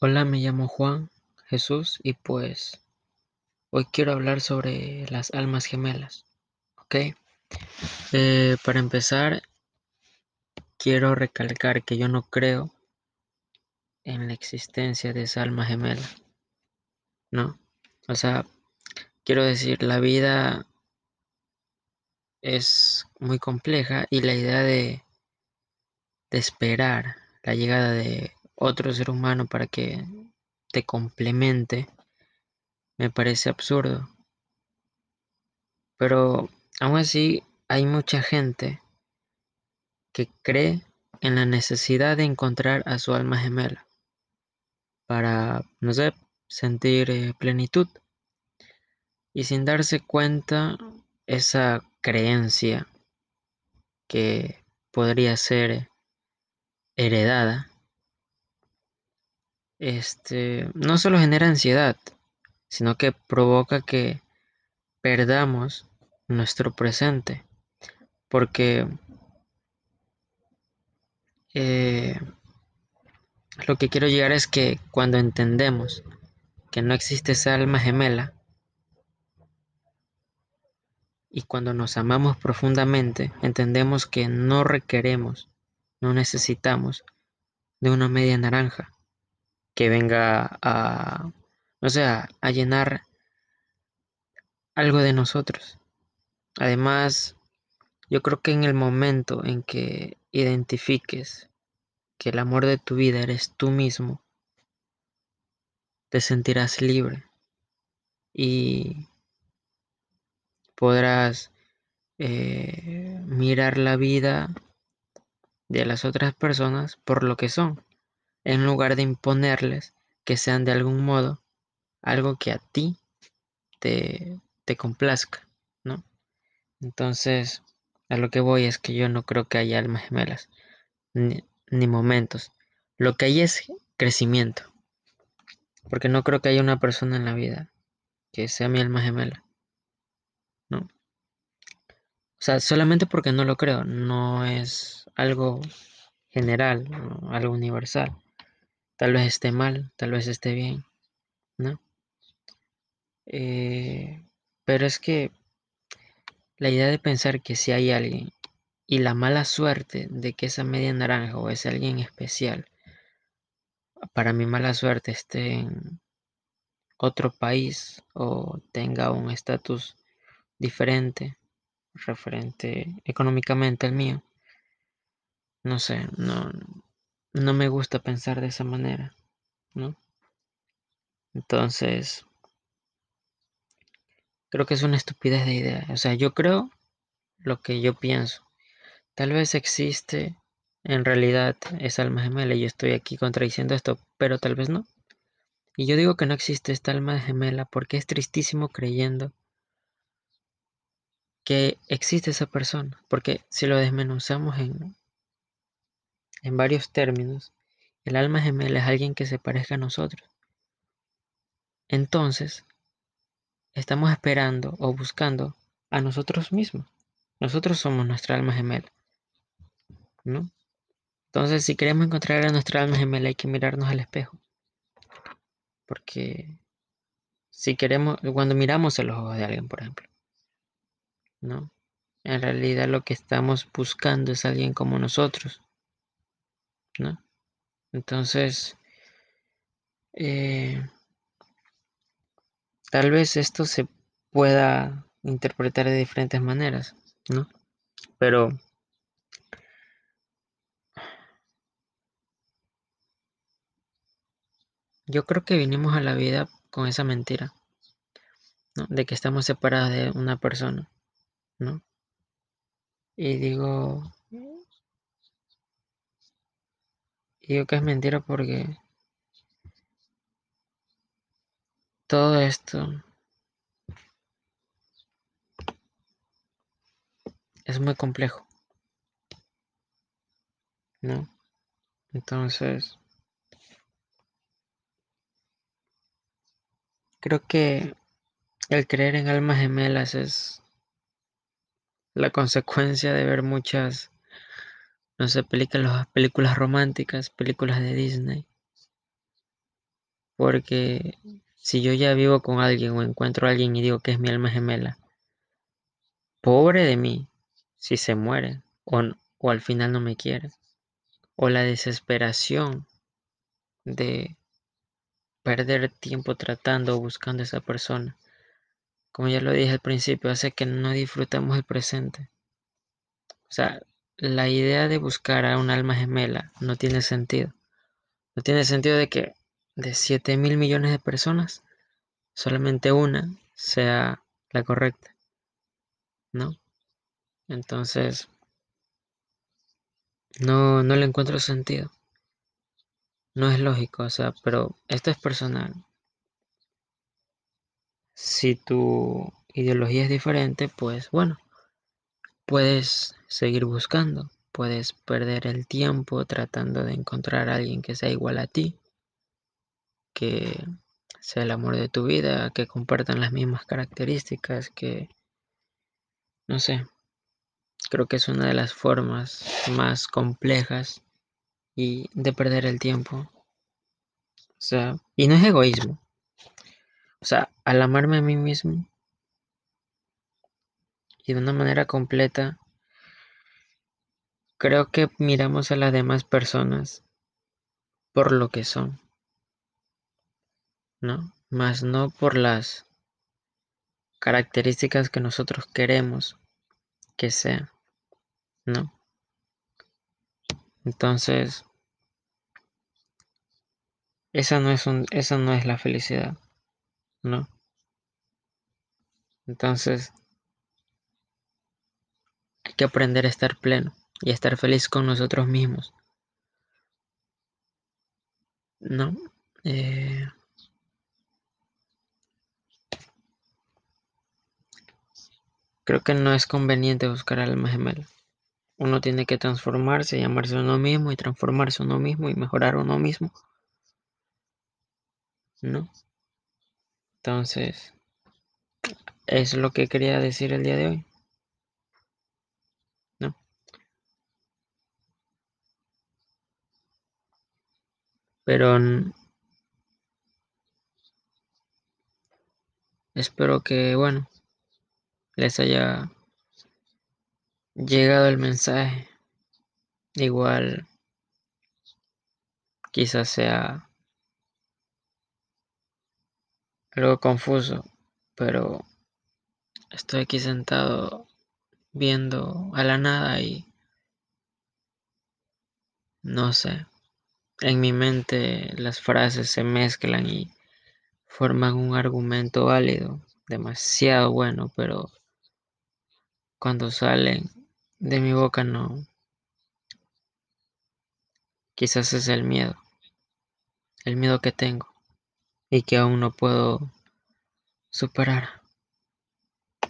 Hola, me llamo Juan Jesús y pues hoy quiero hablar sobre las almas gemelas. ¿Ok? Eh, para empezar, quiero recalcar que yo no creo en la existencia de esa alma gemela. ¿No? O sea, quiero decir, la vida es muy compleja y la idea de, de esperar la llegada de otro ser humano para que te complemente me parece absurdo. Pero aún así hay mucha gente que cree en la necesidad de encontrar a su alma gemela para, no sé, sentir eh, plenitud. Y sin darse cuenta, esa creencia que podría ser heredada, este, no solo genera ansiedad, sino que provoca que perdamos nuestro presente. Porque eh, lo que quiero llegar es que cuando entendemos que no existe esa alma gemela y cuando nos amamos profundamente, entendemos que no requeremos, no necesitamos de una media naranja que venga a, o sea, a llenar algo de nosotros. Además, yo creo que en el momento en que identifiques que el amor de tu vida eres tú mismo, te sentirás libre y podrás eh, mirar la vida de las otras personas por lo que son, en lugar de imponerles que sean de algún modo algo que a ti te, te complazca, ¿no? Entonces, a lo que voy es que yo no creo que haya almas gemelas, ni, ni momentos. Lo que hay es crecimiento. Porque no creo que haya una persona en la vida que sea mi alma gemela. ¿No? O sea, solamente porque no lo creo. No es algo general, algo universal. Tal vez esté mal, tal vez esté bien. ¿No? Eh, pero es que la idea de pensar que si hay alguien y la mala suerte de que esa media naranja o ese alguien especial, para mi mala suerte, esté en otro país o tenga un estatus diferente referente económicamente al mío. No sé, no, no me gusta pensar de esa manera, ¿no? Entonces, creo que es una estupidez de idea. O sea, yo creo lo que yo pienso. Tal vez existe en realidad esa alma gemela y yo estoy aquí contradiciendo esto, pero tal vez no. Y yo digo que no existe esta alma gemela porque es tristísimo creyendo que existe esa persona, porque si lo desmenuzamos en, en varios términos, el alma gemela es alguien que se parezca a nosotros. Entonces, estamos esperando o buscando a nosotros mismos. Nosotros somos nuestra alma gemela. ¿No? Entonces, si queremos encontrar a nuestra alma gemela, hay que mirarnos al espejo. Porque si queremos, cuando miramos a los ojos de alguien, por ejemplo, ¿no? En realidad lo que estamos buscando es alguien como nosotros, ¿no? Entonces, eh, tal vez esto se pueda interpretar de diferentes maneras, ¿no? Pero yo creo que vinimos a la vida con esa mentira. De que estamos separados de una persona, ¿no? Y digo, digo que es mentira porque todo esto es muy complejo, ¿no? Entonces, creo que el creer en almas gemelas es la consecuencia de ver muchas, no sé, películas, películas románticas, películas de Disney, Porque si yo ya vivo con alguien o encuentro a alguien y digo que es mi alma gemela, pobre de mí si se muere o, o al final no me quiere. O la desesperación de perder tiempo tratando o buscando a esa persona. Como ya lo dije al principio, hace que no disfrutamos el presente. O sea, la idea de buscar a un alma gemela no tiene sentido. No tiene sentido de que de 7 mil millones de personas, solamente una sea la correcta. ¿No? Entonces, no, no le encuentro sentido. No es lógico, o sea, pero esto es personal. Si tu ideología es diferente, pues bueno, puedes seguir buscando, puedes perder el tiempo tratando de encontrar a alguien que sea igual a ti, que sea el amor de tu vida, que compartan las mismas características, que, no sé, creo que es una de las formas más complejas y de perder el tiempo. O sea, y no es egoísmo. O sea, al amarme a mí mismo y de una manera completa, creo que miramos a las demás personas por lo que son, ¿no? Más no por las características que nosotros queremos que sean, ¿no? Entonces, esa no es un, esa no es la felicidad, ¿no? Entonces, que aprender a estar pleno y a estar feliz con nosotros mismos. ¿No? Eh, creo que no es conveniente buscar al alma gemela. Uno tiene que transformarse, llamarse a uno mismo y transformarse a uno mismo y mejorar a uno mismo. ¿No? Entonces, es lo que quería decir el día de hoy. Pero espero que, bueno, les haya llegado el mensaje. Igual quizás sea algo confuso, pero estoy aquí sentado viendo a la nada y no sé, en mi mente las frases se mezclan y forman un argumento válido, demasiado bueno, pero cuando salen de mi boca no. Quizás es el miedo, el miedo que tengo y que aún no puedo superar.